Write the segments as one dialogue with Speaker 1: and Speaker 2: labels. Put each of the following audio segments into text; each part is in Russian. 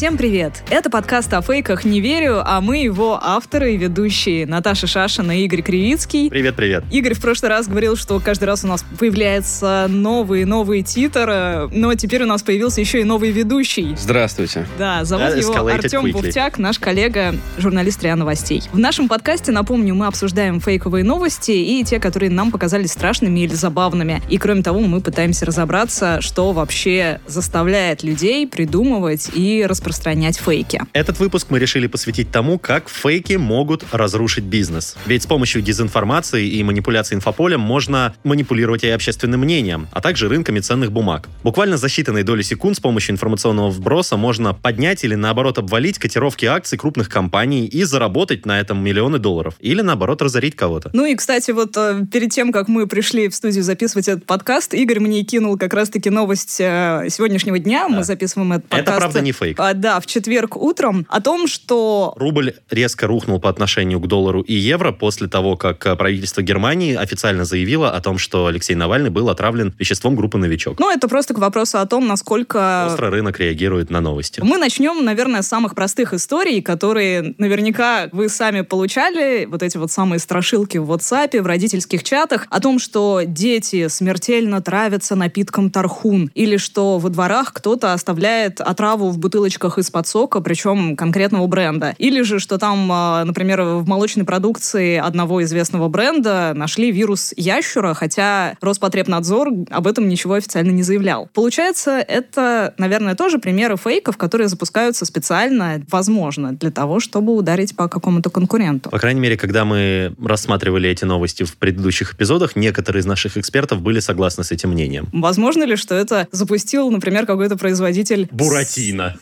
Speaker 1: Всем привет! Это подкаст о фейках «Не верю», а мы его авторы и ведущие Наташа Шашина и Игорь Кривицкий.
Speaker 2: Привет-привет.
Speaker 1: Игорь в прошлый раз говорил, что каждый раз у нас появляется новый новый титр, но теперь у нас появился еще и новый ведущий.
Speaker 3: Здравствуйте.
Speaker 1: Да, зовут
Speaker 2: That
Speaker 1: его Артем
Speaker 2: quickly.
Speaker 1: Буфтяк, наш коллега, журналист РИА Новостей. В нашем подкасте, напомню, мы обсуждаем фейковые новости и те, которые нам показались страшными или забавными. И кроме того, мы пытаемся разобраться, что вообще заставляет людей придумывать и распространять фейки.
Speaker 2: Этот выпуск мы решили посвятить тому, как фейки могут разрушить бизнес. Ведь с помощью дезинформации и манипуляции инфополем можно манипулировать и общественным мнением, а также рынками ценных бумаг. Буквально за считанные доли секунд с помощью информационного вброса можно поднять или наоборот обвалить котировки акций крупных компаний и заработать на этом миллионы долларов. Или наоборот разорить кого-то.
Speaker 1: Ну и, кстати, вот э, перед тем, как мы пришли в студию записывать этот подкаст, Игорь мне кинул как раз-таки новость э, сегодняшнего дня. Мы записываем этот подкаст.
Speaker 2: Это правда не фейк.
Speaker 1: А, да, в четверг утром о том, что
Speaker 2: Рубль резко рухнул по отношению к доллару и евро после того, как э, правительство Германии официально заявило о том, что Алексей Навальный был отравлен веществом группы «Новичок».
Speaker 1: Ну, это просто к вопросу о том, насколько...
Speaker 2: Остро рынок реагирует на новости.
Speaker 1: Мы начнем, наверное, с самых простых историй, которые наверняка вы сами получали, вот эти вот самые страшилки в WhatsApp, в родительских чатах, о том, что дети смертельно травятся напитком тархун, или что во дворах кто-то оставляет отраву в бутылочках из-под сока, причем конкретного бренда. Или же, что там, а, например, в молочной продукции одного известного бренда нашли вирус ящура, хотя Роспотребнадзор об этом ничего официально не заявлял. Получается, это, наверное, тоже примеры фейков, которые запускаются специально, возможно, для того, чтобы ударить по какому-то конкуренту.
Speaker 2: По крайней мере, когда мы рассматривали эти новости в предыдущих эпизодах, некоторые из наших экспертов были согласны с этим мнением.
Speaker 1: Возможно ли, что это запустил, например, какой-то производитель?
Speaker 2: Буратино.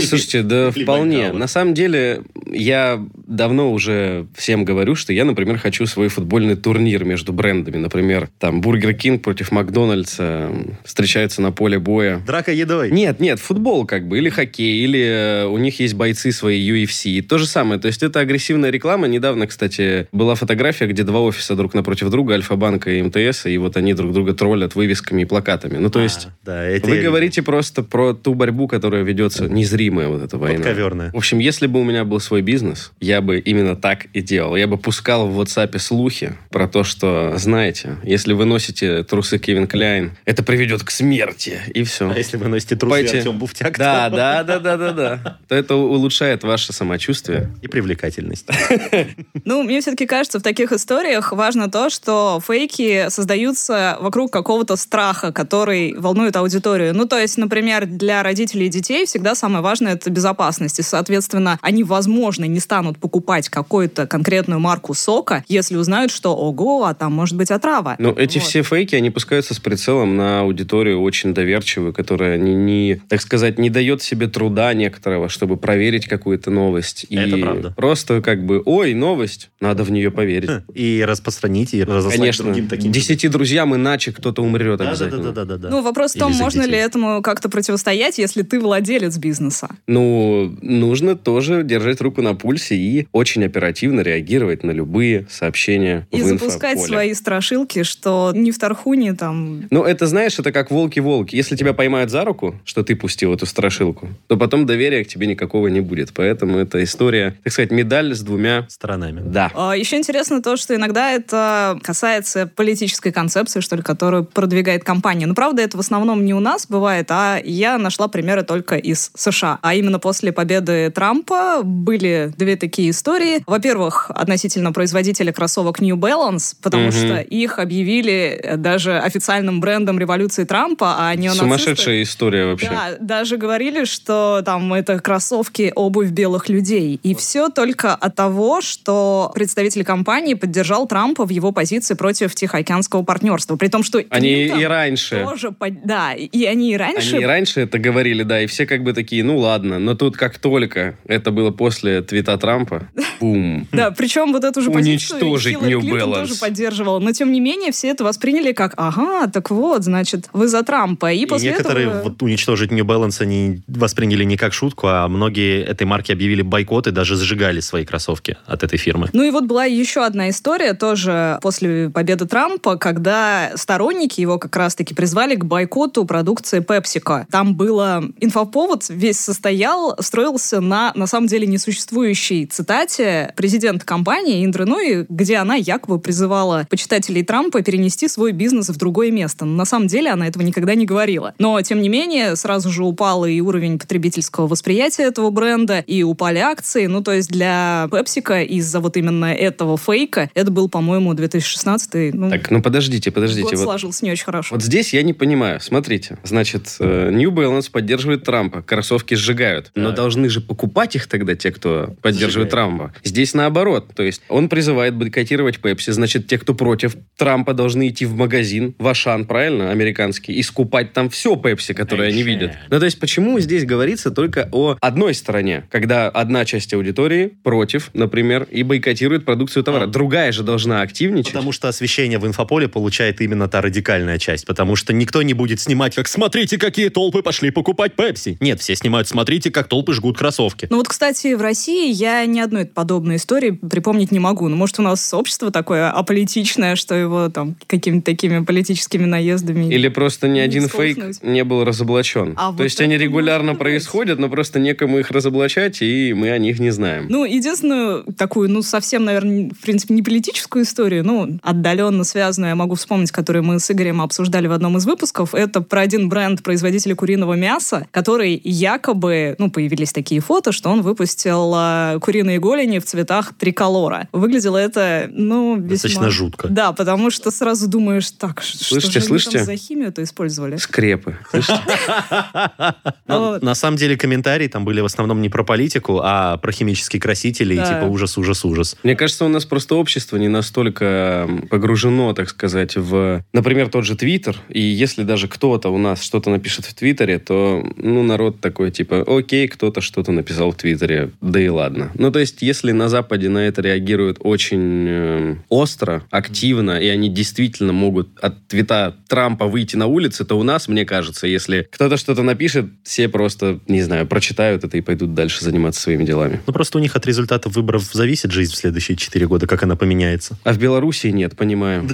Speaker 3: Слушайте, да вполне. На самом деле, я давно уже всем говорю, что я, например, хочу свой футбольный турнир между брендами. Например, там Бургер Кинг против Макдональдса встречаются на поле боя.
Speaker 2: Драка едой.
Speaker 3: Нет, нет, футбол как бы, или хоккей, или э, у них есть бойцы свои UFC. То же самое, то есть это агрессивная реклама. Недавно, кстати, была фотография, где два офиса друг напротив друга, Альфа-банка и МТС, и вот они друг друга троллят вывесками и плакатами. Ну, то есть...
Speaker 2: А, да, это
Speaker 3: Вы говорите просто про ту борьбу, которая ведется, незримая вот эта война.
Speaker 2: Подковерная.
Speaker 3: В общем, если бы у меня был свой бизнес, я бы именно так и делал. Я бы пускал в WhatsApp слухи про то, что, знаете, если вы носите трусы Кевин Кляйн, это приведет к смерти. И все.
Speaker 2: А если вы носите трусы
Speaker 3: Пойте.
Speaker 2: Артем Буфтяк,
Speaker 3: Да,
Speaker 2: то-
Speaker 3: да, да, да, да, да. То это улучшает ваше самочувствие.
Speaker 2: И привлекательность.
Speaker 1: Ну, мне все-таки кажется, в таких историях важно то, что фейки создаются вокруг какого-то страха, который волнует аудиторию. Ну, то есть, например, для родителей и детей всегда самое важное — это безопасность. И, соответственно, они, возможно, не станут покупать какую-то конкретную марку сока, если узнают, что, ого, а там может быть отрава.
Speaker 3: Но эти
Speaker 1: Вот.
Speaker 3: все фейки, они пускаются с прицелом на аудиторию очень доверчивую, которая не, не, так сказать, не дает себе труда некоторого, чтобы проверить какую-то новость. И
Speaker 2: Это правда.
Speaker 3: просто как бы, ой, новость, надо в нее поверить.
Speaker 2: И распространить, и разослать
Speaker 3: Конечно,
Speaker 2: другим таким
Speaker 3: десяти друзьям, иначе кто-то умрет
Speaker 2: Да, да,
Speaker 3: обязательно.
Speaker 2: да, да, да, да.
Speaker 1: Ну, вопрос в
Speaker 2: Или
Speaker 1: том,
Speaker 2: за
Speaker 1: можно ли этому как-то противостоять, если ты владелец бизнеса.
Speaker 3: Ну, нужно тоже держать руку на пульсе и очень оперативно реагировать на любые сообщения
Speaker 1: И
Speaker 3: в
Speaker 1: запускать
Speaker 3: инфополе.
Speaker 1: свои страшилки, что ни в Тархуне там...
Speaker 3: Ну, это, знаешь, это как волки-волки. Если тебя поймают за руку, что ты пустил эту страшилку, то потом доверия к тебе никакого не будет. Поэтому это история, так сказать, медаль с двумя...
Speaker 2: Сторонами.
Speaker 3: Да.
Speaker 1: А, Еще интересно то, что иногда это касается политической концепции, что ли, которую продвигает компания. Но, правда, это в основном не у нас бывает, а я нашла примеры только из США. А именно после победы Трампа были две такие истории. Во-первых, относительно производителя кроссовок New Balance, потому
Speaker 3: Мгм.
Speaker 1: что их объявили э, даже официальным брендом революции Трампа, а неонацисты...
Speaker 3: Сумасшедшая история вообще.
Speaker 1: Да, даже говорили, что там это кроссовки, обувь белых людей. И все только от того, что представитель компании поддержал Трампа в его позиции против Тихоокеанского партнерства. При том, что
Speaker 3: Они и раньше.
Speaker 1: тоже под- Да, и они и раньше...
Speaker 3: Они и раньше это говорили, да, и все как бы такие, ну ладно. Но тут как только это было после твита Трампа, Трампа. Бум.
Speaker 1: Да, причем вот эту же позицию
Speaker 3: Уничтожить
Speaker 1: Клинтон
Speaker 3: Balance.
Speaker 1: тоже поддерживала. Но, тем не менее, все это восприняли как, ага, так вот, значит, вы за Трампа. И,
Speaker 2: И
Speaker 1: после
Speaker 2: некоторые
Speaker 1: этого...
Speaker 2: вот уничтожить New Balance они восприняли не как шутку, а многие этой марки объявили бойкот и даже сжигали свои кроссовки от этой фирмы.
Speaker 1: Ну и вот была еще одна история тоже после победы Трампа, когда сторонники его как раз-таки призвали к бойкоту продукции PepsiCo. Там было инфоповод, весь состоял, строился на, на самом деле, несуществующей цитате президента компании Индры Нуи, где она якобы призывала почитателей Трампа перенести свой бизнес в другое место. Но на самом деле она этого никогда не говорила. Но, тем не менее, сразу же упал и уровень потребительского восприятия этого бренда, и упали акции. Ну, то есть для PepsiCo из-за вот именно этого фейка, это был, по-моему, 2016 ну,
Speaker 3: Так, ну подождите, подождите.
Speaker 1: год
Speaker 3: Вот,
Speaker 1: сложился не очень хорошо.
Speaker 3: вот здесь я не понимаю. Смотрите, значит, э, New Balance поддерживает Трампа, кроссовки сжигают. Но
Speaker 2: Так.
Speaker 3: должны же покупать их тогда те, кто поддерживает. Трампа. Здесь наоборот. То есть он призывает бойкотировать Пепси. Значит, те, кто против Трампа, должны идти в магазин, в Ашан, правильно, американский, и скупать там все Пепси, которое они видят. Ну, то есть, почему здесь говорится только о одной стороне, когда одна часть аудитории против, например, и бойкотирует продукцию товара.
Speaker 2: А.
Speaker 3: Другая же должна активничать.
Speaker 2: Потому что освещение в инфополе получает именно та радикальная часть. Потому что никто не будет снимать, как «Смотрите, какие толпы пошли покупать Пепси». Нет, все снимают «Смотрите, как толпы жгут кроссовки».
Speaker 1: Ну вот, кстати, в России я ни одной подобной истории припомнить не могу. Ну, может, у нас общество такое аполитичное, что его там какими-то такими политическими наездами...
Speaker 3: Или просто ни один фейк не был разоблачен.
Speaker 1: А
Speaker 3: То
Speaker 1: вот
Speaker 3: есть они регулярно происходят, но просто некому их разоблачать, и мы о них не знаем.
Speaker 1: Ну, единственную такую, ну, совсем, наверное, в принципе, не политическую историю, ну, отдаленно связанную, я могу вспомнить, которую мы с Игорем обсуждали в одном из выпусков, это про один бренд производителя куриного мяса, который якобы, ну, появились такие фото, что он выпустил а, куриные голени в цветах триколора. Выглядело это, ну, весьма...
Speaker 2: Достаточно жутко.
Speaker 1: Да, потому что сразу думаешь, так, ш- что
Speaker 3: Слышите,
Speaker 1: же они
Speaker 3: слышите?
Speaker 1: там за химию-то использовали?
Speaker 3: Скрепы. Слышите?
Speaker 1: Вот.
Speaker 2: На самом деле комментарии там были в основном не про политику, а про химические красители и типа ужас, ужас, ужас.
Speaker 3: Мне кажется, у нас просто общество не настолько погружено, так сказать, в, например, тот же Твиттер. И если даже кто-то у нас что-то напишет в Твиттере, то, ну, народ такой, типа, окей, кто-то что-то написал в Твиттере, да и ладно. Ну, то есть, если на Западе на это реагируют очень э, остро, активно, и они действительно могут от твита Трампа выйти на улицы, то у нас, мне кажется, если кто-то что-то напишет, все просто, не знаю, прочитают это и пойдут дальше заниматься своими делами.
Speaker 2: Ну, просто у них от результатов выборов зависит жизнь в следующие четыре года, как она поменяется.
Speaker 3: А в Белоруссии нет, понимаю.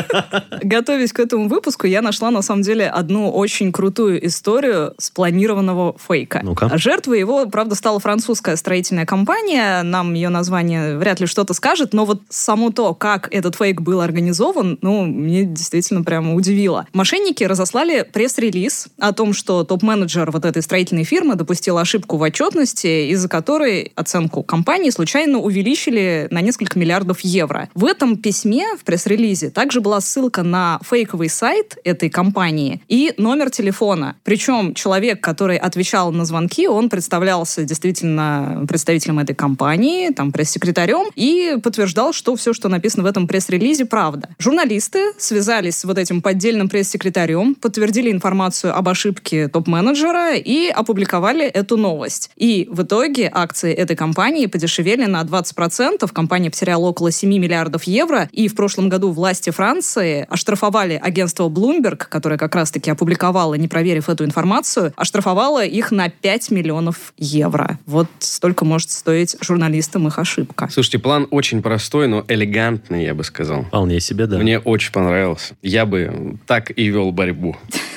Speaker 1: Готовясь к этому выпуску, я нашла на самом деле одну очень крутую историю спланированного фейка.
Speaker 2: Ну-ка.
Speaker 1: Жертвой его, правда, стала французская строительная компания. Нам ее название вряд ли что-то скажет, но вот само то, как этот фейк был организован, ну, мне действительно прямо удивило. Мошенники разослали пресс-релиз о том, что топ-менеджер вот этой строительной фирмы допустил ошибку в отчетности, из-за которой оценку компании случайно увеличили на несколько миллиардов евро. В этом письме, в пресс-релизе, также была ссылка на фейковый сайт этой компании и номер телефона. Причем человек, который отвечал на звонки, он представлялся действительно представителем этой компании, там, пресс-секретарем, и подтверждал, что все, что написано в этом пресс-релизе, правда. Журналисты связались с вот этим поддельным пресс-секретарем, подтвердили информацию об ошибке топ-менеджера и опубликовали эту новость. И в итоге акции этой компании подешевели на 20%, компания потеряла около 7 миллиардов евро, и в прошлом году власти Франции оштрафовали агентство Bloomberg, которое как раз-таки опубликовало, не проверив эту информацию, оштрафовало их на 5 миллионов евро. Вот столько может стоить журналистам их ошибка.
Speaker 3: Слушайте, план очень простой, но элегантный, я бы сказал.
Speaker 2: Вполне себе, да.
Speaker 3: Мне очень понравился. Я бы так и вел борьбу.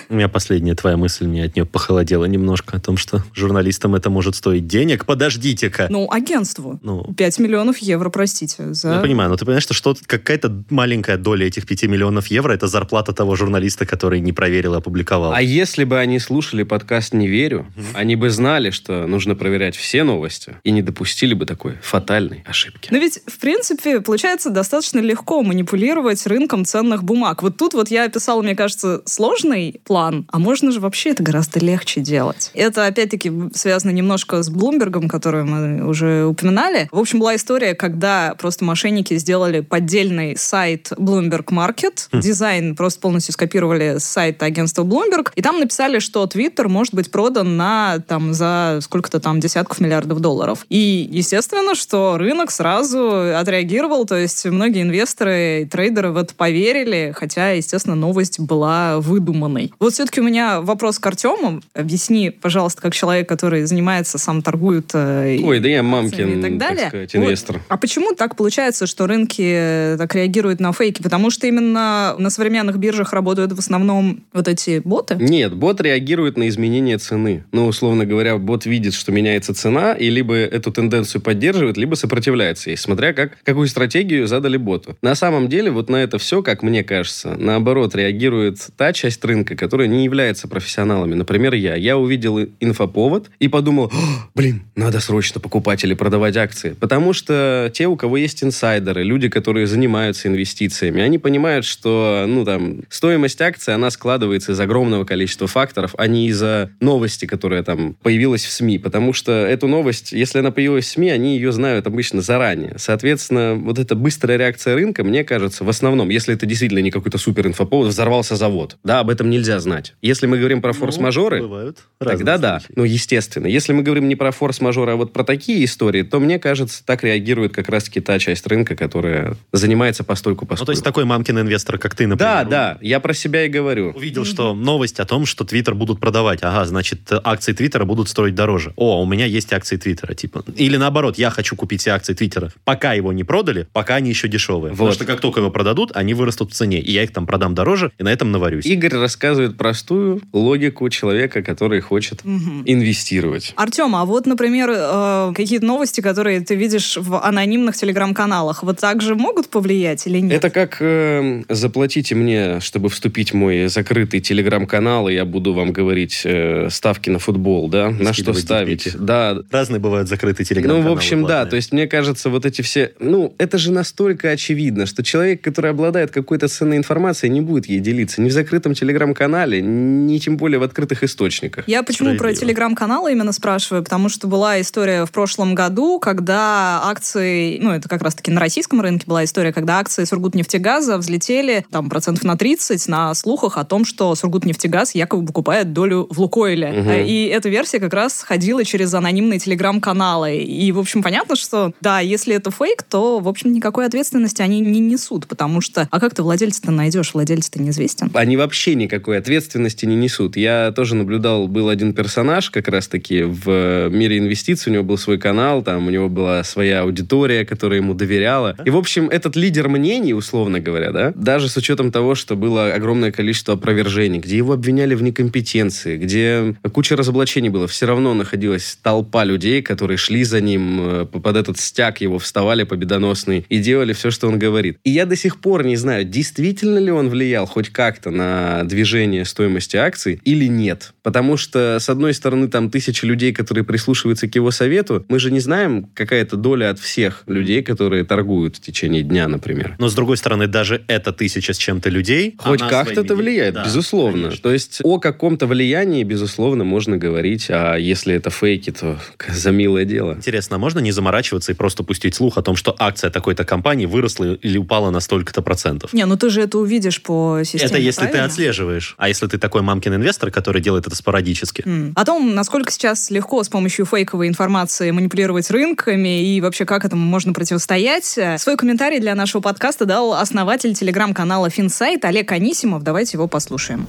Speaker 2: У меня последняя твоя мысль, мне от нее похолодело немножко о том, что журналистам это может стоить денег. Подождите-ка.
Speaker 1: Ну, агентству.
Speaker 2: Ну,
Speaker 1: 5 миллионов евро, простите. За...
Speaker 2: я понимаю, но ты понимаешь, что, что какая-то маленькая доля этих 5 миллионов евро это зарплата того журналиста, который не проверил и опубликовал.
Speaker 3: А если бы они слушали подкаст «Не верю», они бы знали, что нужно проверять все новости и не допустили бы такой фатальной ошибки.
Speaker 1: Но ведь, в принципе, получается достаточно легко манипулировать рынком ценных бумаг. Вот тут вот я описала, мне кажется, сложный план. А можно же вообще это гораздо легче делать. Это, опять-таки, связано немножко с Блумбергом, который мы уже упоминали. В общем, была история, когда просто мошенники сделали поддельный сайт Bloomberg Market. Хм. Дизайн просто полностью скопировали с сайта агентства Bloomberg. И там написали, что Twitter может быть продан на там за сколько-то там десятков миллиардов долларов. И, естественно, что рынок сразу отреагировал, то есть многие инвесторы и трейдеры в это поверили, хотя, естественно, новость была выдуманной. Вот все-таки у меня вопрос к Артему. Объясни, пожалуйста, как человек, который занимается, сам торгует э,
Speaker 3: Ой, да я мамкин, и так далее. так сказать, инвестор. Вот.
Speaker 1: А почему так получается, что рынки э, так реагируют на фейки? Потому что именно на современных биржах работают в основном вот эти боты?
Speaker 3: Нет, бот реагирует на изменение цены. Ну, условно говоря, бот видит, что меняется цена, и либо эту тенденцию поддерживает, либо сопротивляется ей, смотря как, какую стратегию задали боту. На самом деле, вот на это все, как мне кажется, наоборот, реагирует та часть рынка, которая не является профессионалами. Например, я. Я увидел инфоповод и подумал, блин, надо срочно покупать или продавать акции. Потому что те, у кого есть инсайдеры, люди, которые занимаются инвестициями, они понимают, что, ну, там, стоимость акции, она складывается из огромного количества факторов, а не из-за новости, которая там появилась в СМИ. Потому что эту новость, если она появилась в СМИ, они ее знают обычно заранее. Соответственно, вот эта быстрая реакция рынка, мне кажется, в основном, если это действительно не какой-то супер инфоповод, взорвался завод. Да, об этом нельзя знать. Если мы говорим про ну, форс-мажоры, ну, тогда да. Ну, естественно. Если мы говорим не про форс-мажоры, а вот про такие истории, то, мне кажется, так реагирует как раз-таки та часть рынка, которая занимается постольку постольку.
Speaker 2: Ну, то есть такой мамкин инвестор, как ты, например.
Speaker 3: Да, да, я про себя и говорю.
Speaker 2: Увидел, что новость о том, что Твиттер будут продавать. Ага, значит, акции Твиттера будут стоить дороже. О, у меня есть акции Твиттера, типа. Или наоборот, я хочу купить все акции Твиттера. Пока его не продали, пока они еще дешевые. Вот. Потому что как только его продадут, они вырастут в цене. И я их там продам дороже, и на этом наварюсь.
Speaker 3: Игорь рассказывает простую логику человека, который хочет угу. инвестировать.
Speaker 1: Артем, а вот, например, э, какие-то новости, которые ты видишь в анонимных телеграм-каналах, вот так же могут повлиять или нет?
Speaker 3: Это как э, заплатите мне, чтобы вступить в мой закрытый телеграм-канал, и я буду вам говорить э, ставки на футбол, да, на что ставить. Да.
Speaker 2: Разные бывают закрытые телеграм-каналы.
Speaker 3: Ну, в общем, платные. да, то есть мне кажется, вот эти все, ну, это же настолько очевидно, что человек, который обладает какой-то ценной информацией, не будет ей делиться ни в закрытом телеграм-канале, ни тем более в открытых источниках.
Speaker 1: Я почему про телеграм-каналы именно спрашиваю? Потому что была история в прошлом году, когда акции, ну, это как раз-таки на российском рынке была история, когда акции Сургутнефтегаза взлетели там процентов на 30 на слухах о том, что Сургутнефтегаз якобы покупает долю в Лукойле. Угу. И эта версия как раз ходила через анонимные телеграм-каналы. И, в общем, понятно, что да, если это фейк, то, в общем, никакой ответственности они не несут, потому что, а как ты владельца-то найдешь? Владелец-то неизвестен.
Speaker 3: Они вообще никакой ответственности не несут. Я тоже наблюдал, был один персонаж как раз-таки в мире инвестиций, у него был свой канал, там у него была своя аудитория, которая ему доверяла. И, в общем, этот лидер мнений, условно говоря, да, даже с учетом того, что было огромное количество опровержений, где его обвиняли в некомпетенции, где куча разоблачений было, все равно находилась толпа людей, которые шли за ним э, под этот стяг его, вставали победоносный и делали все, что он говорит. И я до сих пор не знаю, действительно ли он влиял хоть как-то на движение стоимости акций или нет. Потому что, с одной стороны, там тысячи людей, которые прислушиваются к его совету, мы же не знаем, какая-то доля от всех людей, которые торгуют в течение дня, например.
Speaker 2: Но, с другой стороны, даже эта тысяча с чем-то людей...
Speaker 3: Хоть как-то это влияет, да, безусловно. Конечно. То есть о каком-то влиянии, безусловно, можно говорить, а если это фейки, то за милое дело.
Speaker 2: Интересно, а можно не заморачиваться и просто пустить слух о том, что акция такой-то компании выросла или упала на столько-то процентов?
Speaker 1: Не, ну ты же это увидишь по системе,
Speaker 2: Это если
Speaker 1: правильно?
Speaker 2: ты отслеживаешь. А если ты такой мамкин инвестор, который делает это спорадически?
Speaker 1: Mm. О том, насколько сейчас легко с помощью фейковой информации манипулировать рынками и вообще как этому можно противостоять, свой комментарий для нашего подкаста дал основатель телеграм-канала Финсайт Олег Анисимов. Давайте его послушаем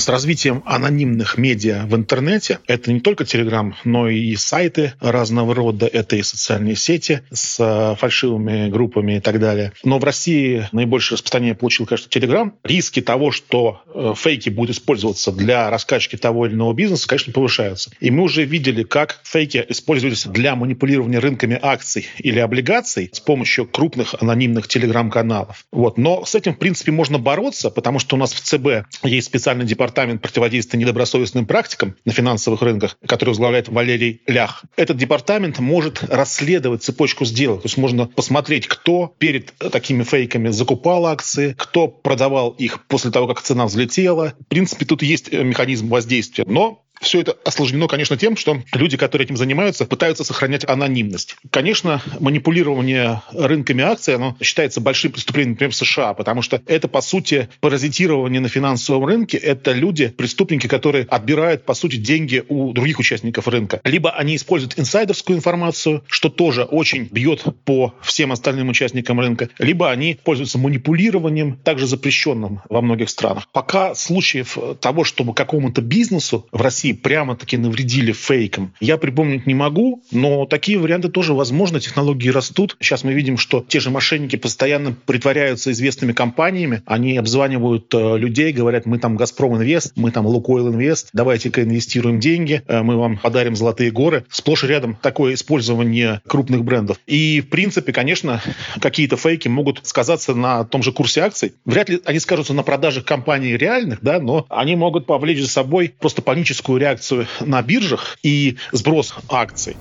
Speaker 4: с развитием анонимных медиа в интернете, это не только Телеграм, но и сайты разного рода, это и социальные сети с э, фальшивыми группами и так далее. Но в России наибольшее распространение получил, конечно, Телеграм. Риски того, что э, фейки будут использоваться для раскачки того или иного бизнеса, конечно, повышаются. И мы уже видели, как фейки используются для манипулирования рынками акций или облигаций с помощью крупных анонимных телеграм-каналов. Вот. Но с этим, в принципе, можно бороться, потому что у нас в ЦБ есть специальный департамент департамент противодействия недобросовестным практикам на финансовых рынках, который возглавляет Валерий Лях. Этот департамент может расследовать цепочку сделок. То есть можно посмотреть, кто перед такими фейками закупал акции, кто продавал их после того, как цена взлетела. В принципе, тут есть механизм воздействия. Но все это осложнено, конечно, тем, что люди, которые этим занимаются, пытаются сохранять анонимность. Конечно, манипулирование рынками акций, оно считается большим преступлением, например, в США, потому что это, по сути, паразитирование на финансовом рынке. Это люди, преступники, которые отбирают, по сути, деньги у других участников рынка. Либо они используют инсайдерскую информацию, что тоже очень бьет по всем остальным участникам рынка, либо они пользуются манипулированием, также запрещенным во многих странах. Пока случаев того, чтобы какому-то бизнесу в России России прямо-таки навредили фейкам, я припомнить не могу, но такие варианты тоже возможны, технологии растут. Сейчас мы видим, что те же мошенники постоянно притворяются известными компаниями, они обзванивают э, людей, говорят, мы там Газпром Инвест, мы там Лукойл Инвест, давайте-ка инвестируем деньги, э, мы вам подарим золотые горы. Сплошь и рядом такое использование крупных брендов. И, в принципе, конечно, какие-то фейки могут сказаться на том же курсе акций. Вряд ли они скажутся на продажах компаний реальных, да, но они могут повлечь за собой просто паническую реакцию на биржах и сброс акций.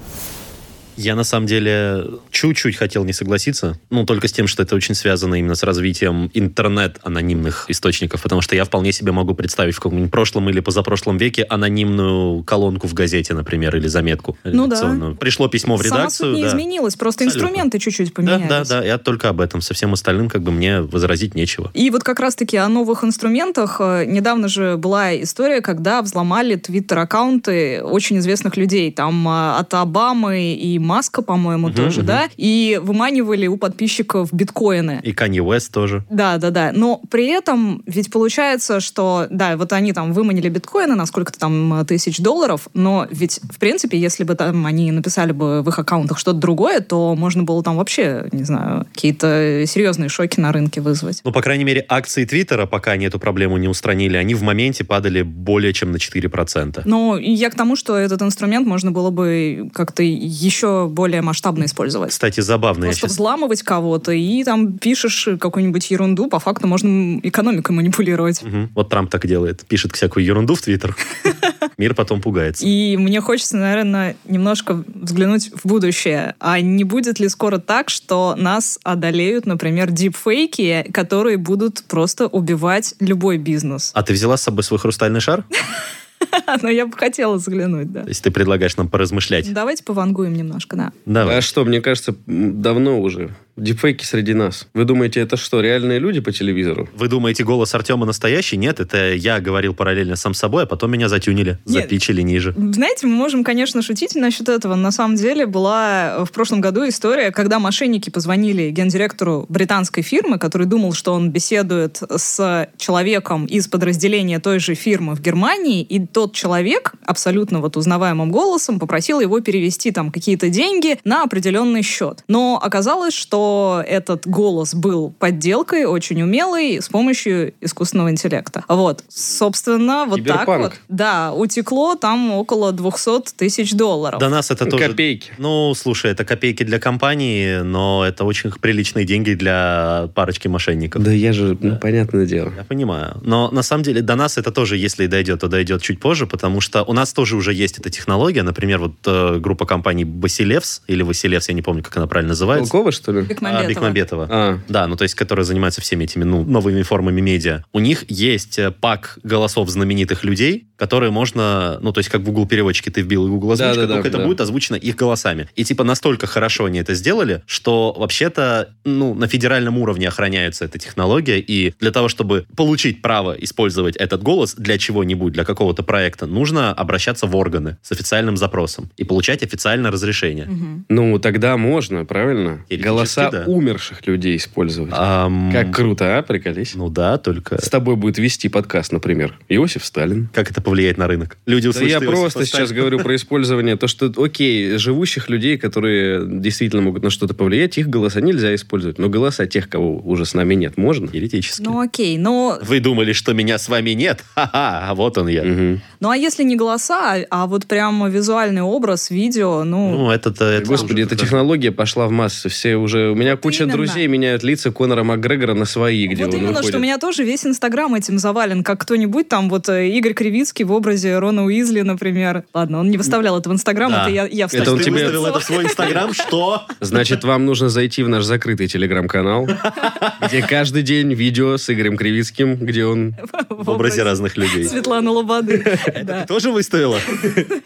Speaker 2: Я на самом деле чуть-чуть хотел не согласиться, ну, только с тем, что это очень связано именно с развитием интернет-анонимных источников, потому что я вполне себе могу представить в каком-нибудь прошлом или позапрошлом веке анонимную колонку в газете, например, или заметку.
Speaker 1: Ну да.
Speaker 2: Пришло письмо в редакцию. Сама
Speaker 1: суть не
Speaker 2: да.
Speaker 1: изменилось, просто Абсолютно. инструменты чуть-чуть поменялись.
Speaker 2: Да, да, да, я только об этом. Со всем остальным как бы мне возразить нечего.
Speaker 1: И вот как раз-таки о новых инструментах. Э, недавно же была история, когда взломали твиттер-аккаунты очень известных людей. Там э, от Обамы и Маска, по-моему, угу, тоже, угу. да, и выманивали у подписчиков биткоины.
Speaker 2: И Kanye West тоже.
Speaker 1: Да, да, да. Но при этом ведь получается, что, да, вот они там выманили биткоины на сколько-то там тысяч долларов, но ведь, в принципе, если бы там они написали бы в их аккаунтах что-то другое, то можно было там вообще, не знаю, какие-то серьезные шоки на рынке вызвать.
Speaker 2: Ну, по крайней мере, акции Твиттера, пока они эту проблему не устранили, они в моменте падали более чем на 4%.
Speaker 1: Ну, я к тому, что этот инструмент можно было бы как-то еще более масштабно использовать.
Speaker 2: Кстати, забавно.
Speaker 1: Просто сейчас... взламывать кого-то и там пишешь какую-нибудь ерунду, по факту можно экономикой манипулировать.
Speaker 2: Угу. Вот Трамп так делает. Пишет всякую ерунду в Твиттер. Мир потом пугается.
Speaker 1: И мне хочется, наверное, немножко взглянуть в будущее. А не будет ли скоро так, что нас одолеют, например, дипфейки, которые будут просто убивать любой бизнес?
Speaker 2: А ты взяла с собой свой хрустальный шар?
Speaker 1: Но я бы хотела взглянуть, да.
Speaker 2: То есть ты предлагаешь нам поразмышлять?
Speaker 1: Давайте повангуем немножко, да.
Speaker 3: Давай. А что, мне кажется, давно уже Дипфейки среди нас. Вы думаете, это что, реальные люди по телевизору?
Speaker 2: Вы думаете, голос Артема настоящий? Нет, это я говорил параллельно сам собой, а потом меня затюнили, Нет. запичили ниже.
Speaker 1: Знаете, мы можем, конечно, шутить насчет этого. На самом деле была в прошлом году история, когда мошенники позвонили гендиректору британской фирмы, который думал, что он беседует с человеком из подразделения той же фирмы в Германии, и тот человек абсолютно вот узнаваемым голосом попросил его перевести там какие-то деньги на определенный счет. Но оказалось, что этот голос был подделкой, очень умелой, с помощью искусственного интеллекта. Вот. Собственно, вот Киберпанк. так вот. Да, утекло там около 200 тысяч долларов.
Speaker 2: До нас это тоже...
Speaker 3: Копейки.
Speaker 2: Ну, слушай, это копейки для компании, но это очень приличные деньги для парочки мошенников.
Speaker 3: Да я же, да. ну, понятное дело.
Speaker 2: Я понимаю. Но на самом деле до нас это тоже, если дойдет, то дойдет чуть позже, потому что у нас тоже уже есть эта технология. Например, вот э, группа компаний Басилевс или Василевс, я не помню, как она правильно называется.
Speaker 3: Толково, что ли?
Speaker 1: Бекмамбетова.
Speaker 2: А, Бекмамбетова. А. Да, ну то есть, которая занимается всеми этими ну, новыми формами медиа. У них есть э, пак голосов знаменитых людей, которые можно, ну то есть, как в Google переводчике ты вбил Google озвучка, да, да, только да, это да. будет озвучено их голосами. И типа настолько хорошо они это сделали, что вообще-то ну на федеральном уровне охраняется эта технология, и для того, чтобы получить право использовать этот голос для чего-нибудь, для какого-то проекта, нужно обращаться в органы с официальным запросом и получать официальное разрешение.
Speaker 3: Угу. Ну, тогда можно, правильно? Голоса да. умерших людей использовать. Um, как круто, а? Приколись.
Speaker 2: Ну да, только...
Speaker 3: С тобой будет вести подкаст, например. Иосиф Сталин.
Speaker 2: Как это повлияет на рынок?
Speaker 3: Люди услышат да я просто сейчас говорю про использование. То, что, окей, живущих людей, которые действительно могут на что-то повлиять, их голоса нельзя использовать. Но голоса тех, кого уже с нами нет, можно.
Speaker 2: Теоретически.
Speaker 1: Ну окей, но...
Speaker 2: Вы думали, что меня с вами нет? Ха-ха, а вот он я. Угу.
Speaker 1: Ну а если не голоса, а, а вот прямо визуальный образ, видео, ну...
Speaker 3: Ну это-то... Это Господи, эта технология пошла в массы. Все уже у меня
Speaker 1: Вот
Speaker 3: куча
Speaker 1: именно.
Speaker 3: друзей меняют лица Конора Макгрегора на свои, где
Speaker 1: вот
Speaker 3: он
Speaker 1: именно,
Speaker 3: выходит.
Speaker 1: что у меня тоже весь Инстаграм этим завален, как кто-нибудь там, вот э, Игорь Кривицкий в образе Рона Уизли, например. Ладно, он не выставлял это в Инстаграм,
Speaker 2: Да.
Speaker 1: это я, я
Speaker 3: Это он тебе-
Speaker 2: выставил это в свой Инстаграм, что?
Speaker 3: Значит, вам нужно зайти в наш закрытый телеграм-канал, где каждый день видео с Игорем Кривицким, где он...
Speaker 2: В образе разных людей.
Speaker 1: Светланы Лободы.
Speaker 2: Ты тоже выставила?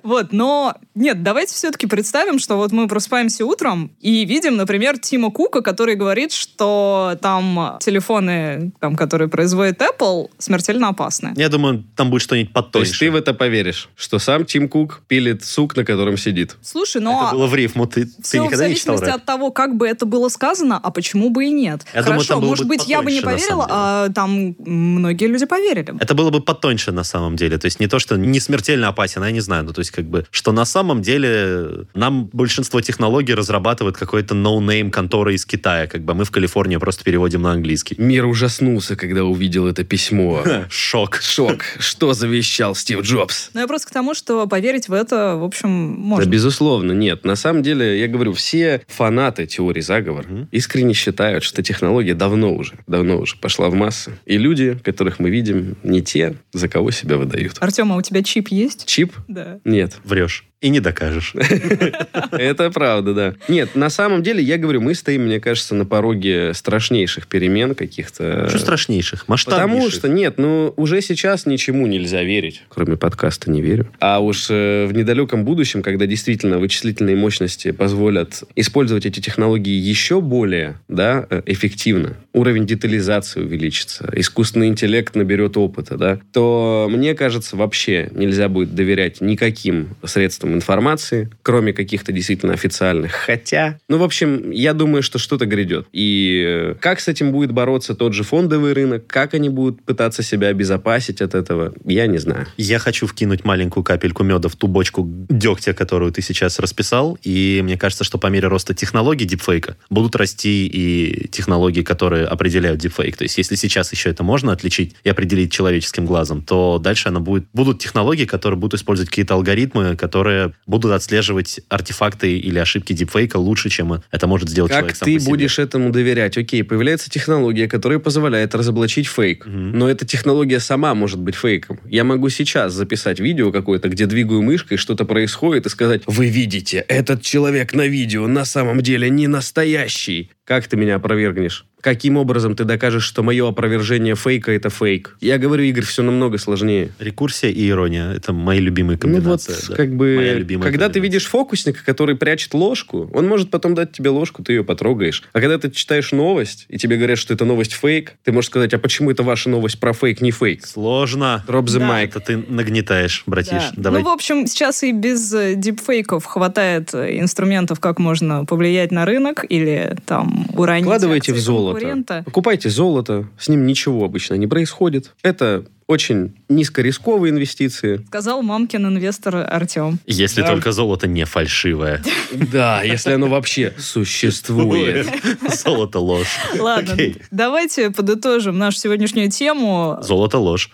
Speaker 1: Вот, но нет, давайте все-таки представим, что вот мы просыпаемся утром и видим, например, Тима Кука, который говорит, что там телефоны, там, которые производит Apple, смертельно опасны.
Speaker 2: Я думаю, там будет что-нибудь
Speaker 3: То есть ты в это поверишь, что сам Тим Кук пилит сук, на котором сидит.
Speaker 1: Слушай, но
Speaker 2: Это было в рифму. Ты, ты
Speaker 1: все в
Speaker 2: никогда не читал
Speaker 1: зависимости
Speaker 2: рэп?
Speaker 1: от того, как бы это было сказано, а почему бы и нет.
Speaker 2: Я думаю,
Speaker 1: Хорошо,
Speaker 2: там было
Speaker 1: может
Speaker 2: бы
Speaker 1: быть, я бы не
Speaker 2: потоньше,
Speaker 1: поверила, а там многие люди поверили.
Speaker 2: Это было бы потоньше на самом деле. То есть не то, что не смертельно опасен, а я не знаю. Ну, то есть как бы, что на самом деле нам большинство технологий разрабатывает какой-то no-name контора из Китая. Как бы мы в Калифорнии просто переводим на английский.
Speaker 3: Мир ужаснулся, когда увидел это письмо.
Speaker 2: Шок.
Speaker 3: Шок. Что завещал Стив Джобс?
Speaker 1: Но я просто к тому, что поверить в это, в общем,
Speaker 3: Да,
Speaker 1: можно.
Speaker 3: безусловно, нет. На самом деле, я говорю, все фанаты теории заговора
Speaker 2: Мгм.
Speaker 3: искренне считают, что технология давно уже, давно уже пошла в массы. И люди, которых мы видим, не те, за кого себя выдают.
Speaker 1: Артем, а у тебя чип есть?
Speaker 3: Чип?
Speaker 1: Да.
Speaker 3: Нет.
Speaker 2: Врешь. И не докажешь.
Speaker 3: Это правда, да. Нет, на самом деле, я говорю, мы стоим, мне кажется, на пороге страшнейших перемен каких-то.
Speaker 2: Что страшнейших? Масштабнейших.
Speaker 3: Потому что, нет, ну, уже сейчас ничему нельзя верить. Кроме подкаста не верю. А уж э, в недалеком будущем, когда действительно вычислительные мощности позволят использовать эти технологии еще более да, э, эффективно, уровень детализации увеличится, искусственный интеллект наберет опыта, да, то, мне кажется, вообще нельзя будет доверять никаким средствам информации, кроме каких-то действительно официальных. Хотя, ну, в общем, я думаю, что что-то грядет. И э, как с этим будет бороться тот же фондовый рынок, как они будут пытаться себя обезопасить от этого, я не знаю.
Speaker 2: Я хочу вкинуть маленькую капельку меда в ту бочку дегтя, которую ты сейчас расписал. И мне кажется, что по мере роста технологий дипфейка будут расти и технологии, которые определяют дипфейк. То есть, если сейчас еще это можно отличить и определить человеческим глазом, то дальше она будет... будут технологии, которые будут использовать какие-то алгоритмы, которые будут отслеживать артефакты или ошибки дипфейка лучше, чем это может сделать
Speaker 3: Как
Speaker 2: человек сам
Speaker 3: ты
Speaker 2: по себе.
Speaker 3: будешь этому доверять? Окей, появляется технология, которая позволяет разоблачить фейк.
Speaker 2: Мгм.
Speaker 3: Но эта технология сама может быть фейком. Я могу сейчас записать видео какое-то, где двигаю мышкой, что-то происходит, и сказать, вы видите, этот человек на видео на самом деле не настоящий. Как ты меня опровергнешь? Каким образом ты докажешь, что мое опровержение фейка – это фейк? Я говорю, Игорь, все намного сложнее.
Speaker 2: Рекурсия и ирония — это мои любимые
Speaker 3: Ну вот,
Speaker 2: комбинации. да.
Speaker 3: как
Speaker 2: Моя
Speaker 3: бы,
Speaker 2: любимая
Speaker 3: когда ты
Speaker 2: комбинация.
Speaker 3: видишь фокусника, который прячет ложку, он может потом дать тебе ложку, ты ее потрогаешь. А когда ты читаешь новость, и тебе говорят, что это новость фейк, ты можешь сказать, а почему это ваша новость про фейк, не фейк?
Speaker 2: Сложно.
Speaker 3: Drop the
Speaker 1: Да.
Speaker 3: mic.
Speaker 2: Это ты нагнетаешь, братиш.
Speaker 1: Да.
Speaker 2: Давай.
Speaker 1: Ну, в общем, сейчас и без э, дипфейков хватает э, инструментов, как можно повлиять на рынок или там уронить
Speaker 3: Вкладывайте в золото. Покупайте золото. С ним ничего обычно не происходит. Это очень низкорисковые инвестиции.
Speaker 1: Сказал мамкин инвестор Артем.
Speaker 2: Если
Speaker 3: Да.
Speaker 2: только золото не фальшивое.
Speaker 3: Да, если оно вообще существует.
Speaker 2: Золото ложь.
Speaker 1: Ладно, давайте подытожим нашу сегодняшнюю тему.
Speaker 2: Золото ложь.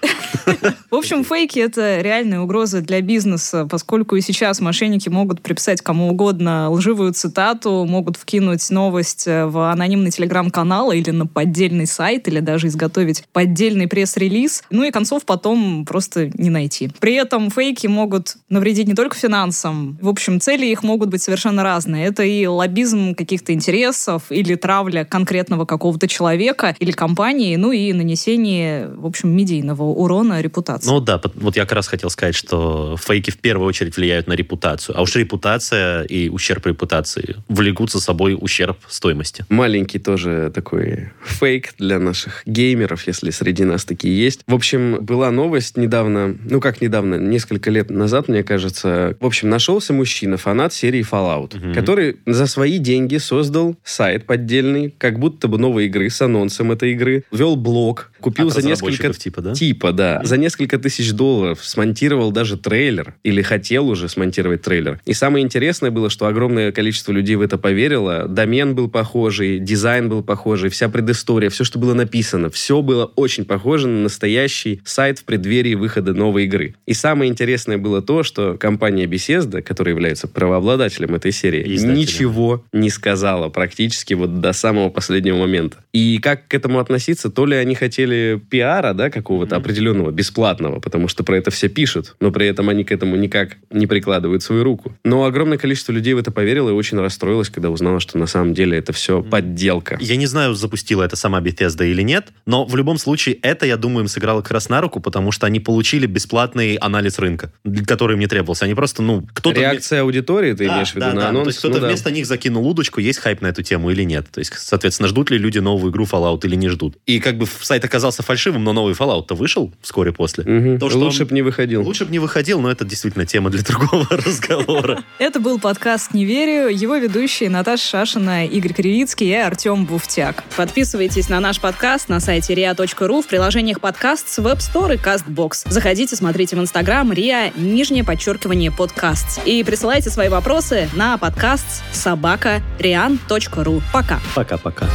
Speaker 1: В общем, фейки — это реальная угроза для бизнеса, поскольку и сейчас мошенники могут приписать кому угодно лживую цитату, могут вкинуть новость э, в анонимный телеграм-канал или на поддельный сайт, или даже изготовить поддельный пресс-релиз, ну и концов потом просто не найти. При этом фейки могут навредить не только финансам. В общем, цели их могут быть совершенно разные. Это и лоббизм каких-то интересов, или травля конкретного какого-то человека или компании, ну и нанесение, в общем, медийного урона репутации.
Speaker 2: Ну да, вот я как раз хотел сказать, что фейки в первую очередь влияют на репутацию. А уж репутация и ущерб репутации влекут за собой ущерб стоимости.
Speaker 3: Маленький тоже такой фейк для наших геймеров, если среди нас такие есть. В общем, была новость недавно, ну как недавно, несколько лет назад, мне кажется. В общем, нашелся мужчина, фанат серии Fallout,
Speaker 2: Мгм.
Speaker 3: который за свои деньги создал сайт поддельный, как будто бы новой игры с анонсом этой игры, вел блог, купил
Speaker 2: От
Speaker 3: за несколько
Speaker 2: типа, да?
Speaker 3: Типа, да. За несколько тысяч долларов смонтировал даже трейлер. Или хотел уже смонтировать трейлер. И самое интересное было, что огромное количество людей в это поверило. Домен был похожий, дизайн был похожий, вся предыстория, все, что было написано. Все было очень похоже на настоящий свой сайт в преддверии выхода новой игры. И самое интересное было то, что компания Bethesda, которая является правообладателем этой серии,
Speaker 2: Издателем.
Speaker 3: ничего не сказала практически вот до самого последнего момента. И как к этому относиться? То ли они хотели пиара, да, какого-то определенного, бесплатного, потому что про это все пишут, но при этом они к этому никак не прикладывают свою руку. Но огромное количество людей в это поверило и очень расстроилось, когда узнало, что на самом деле это все подделка.
Speaker 2: Я не знаю, запустила это сама Bethesda или нет, но в любом случае это, я думаю, им сыграло как раз на руку, потому что они получили бесплатный анализ рынка, который им не требовался. Они просто, ну, кто-то...
Speaker 3: Реакция аудитории, ты
Speaker 2: Да,
Speaker 3: имеешь в виду
Speaker 2: да,
Speaker 3: на
Speaker 2: да.
Speaker 3: анонс?
Speaker 2: То есть кто-то
Speaker 3: Ну да.
Speaker 2: вместо них закинул удочку, есть хайп на эту тему или нет. То есть, соответственно, ждут ли люди новую игру Fallout или не ждут. И как бы сайт оказался фальшивым, но новый Fallout-то вышел вскоре после.
Speaker 3: Мгм.
Speaker 2: То, что
Speaker 3: Лучше бы не выходил.
Speaker 2: Лучше бы не выходил, но это действительно тема для другого разговора.
Speaker 1: Это был подкаст «Не верю». Его ведущие Наташа Шашина, Игорь Кривицкий и Артем Буфтяк. Подписывайтесь на наш подкаст на сайте ria.ru в приложениях подкаст с Web Store и CastBox. Заходите, смотрите в Инстаграм ria, нижнее подчеркивание подкаст. И присылайте свои вопросы на подкаст собака rian.ru. Пока.
Speaker 2: Пока-пока.